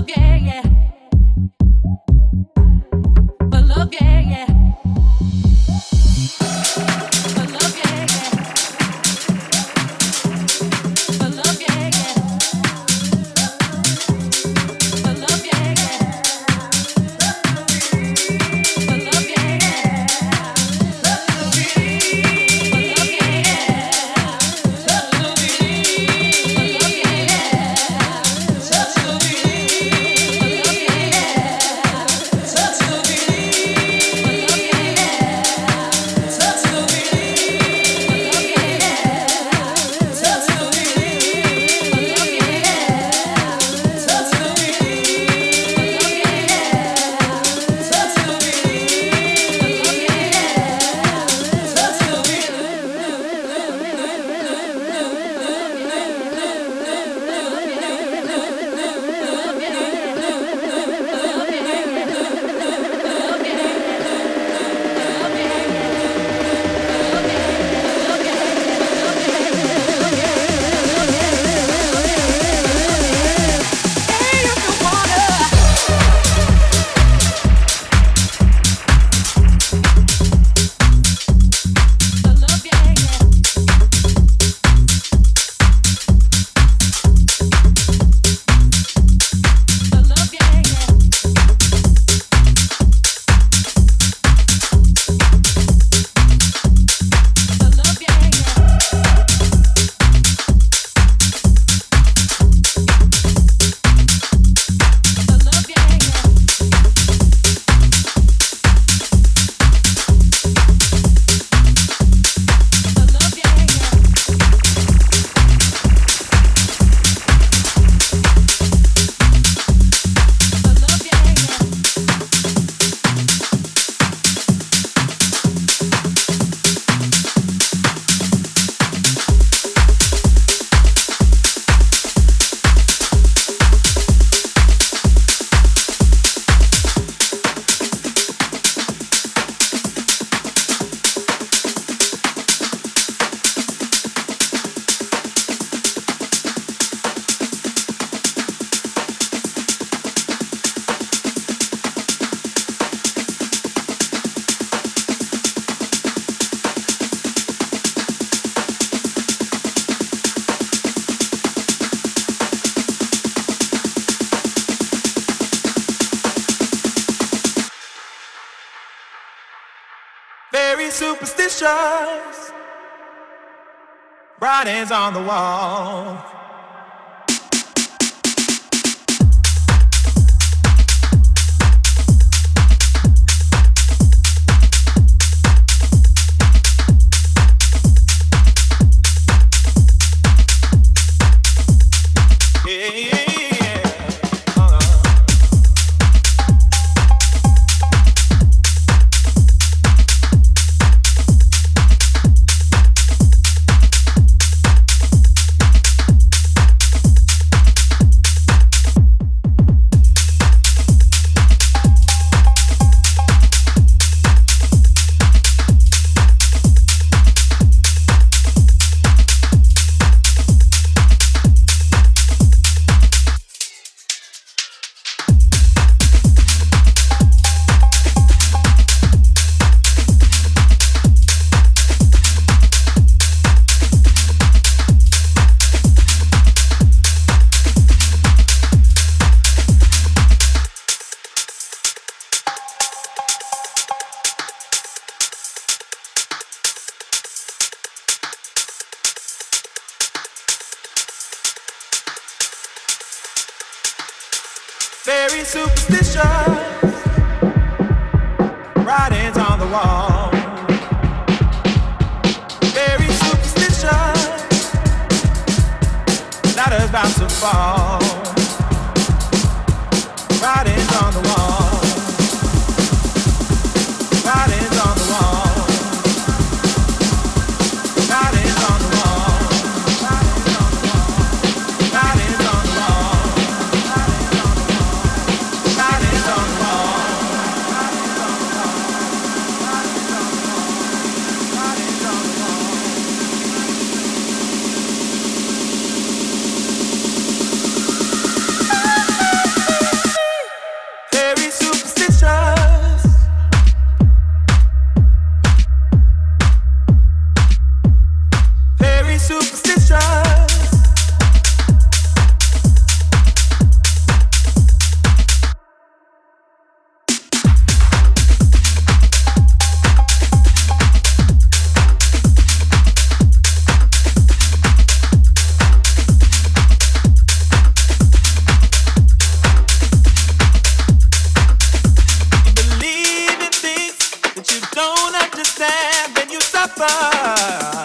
again. Yeah. Writings on the wall. About don't understand, then you suffer.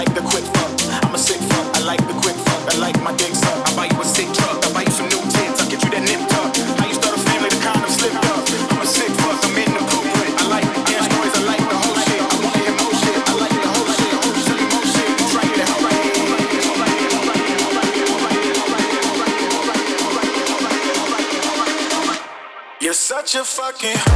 like the quick fuck. I'm a sick fuck. I like the quick fuck. I like my dick suck. I buy you a sick truck. I buy you some new tits. I get you that nip tuck. How you start a family? The of slipped up. I'm a sick fuck. I'm inappropriate. I like dance boys. I like the whole shit. I want to hear more shit. I like the whole shit. I want to hear more shit. Try it out. You're such a fucking.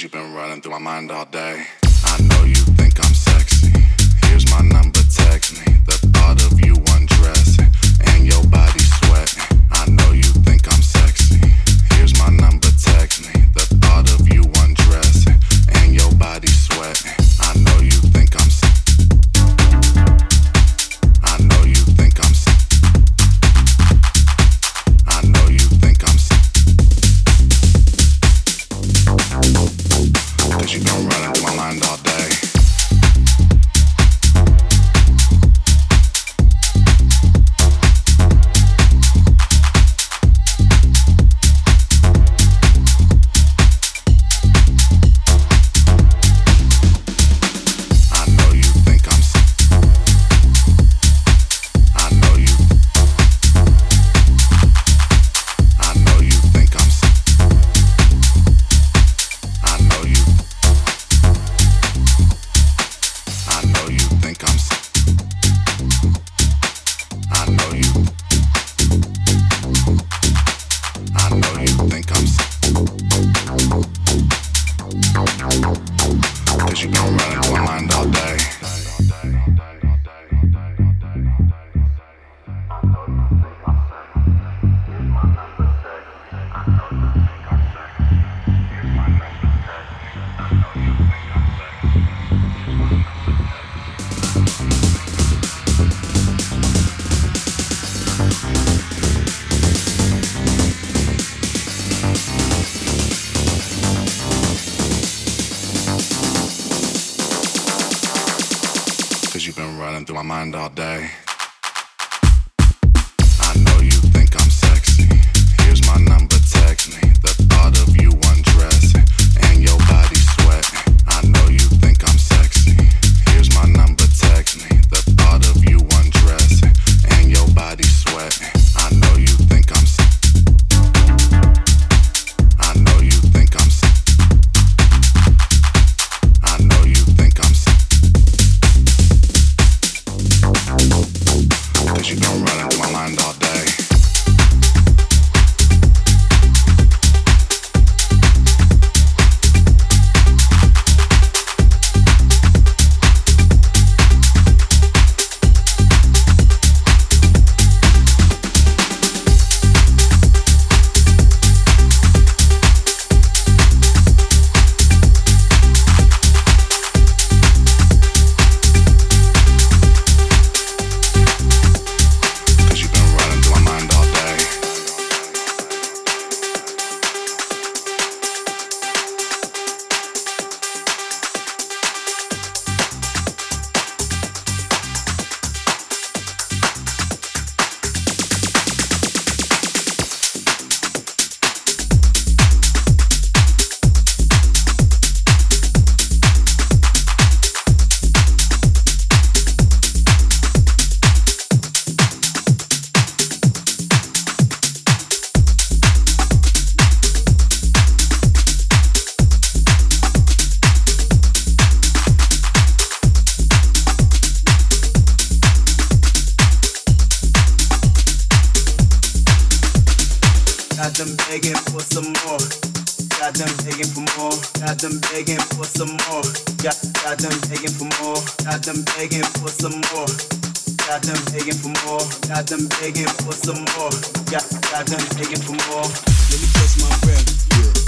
cause you've been running through my mind all day. I know you think I'm sexy. Here's my number, text me. The thought of you undressing and your body sweating. I know you think I'm sexy. Here's my number, text me. begging for some more. Got, got them begging for more. Got them begging for some more. Got them begging for more. Got them begging for some more. Got, got them begging for more. Let me catch my breath. Yeah.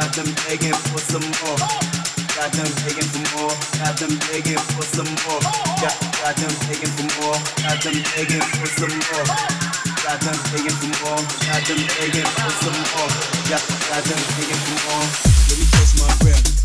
Got them begging for some more. Got them begging for more. Got them begging for some more. Got, got them begging for more. Got them begging for some more. Got them begging for more. Got them begging for some more. Got, got them begging for more. Let me catch my breath.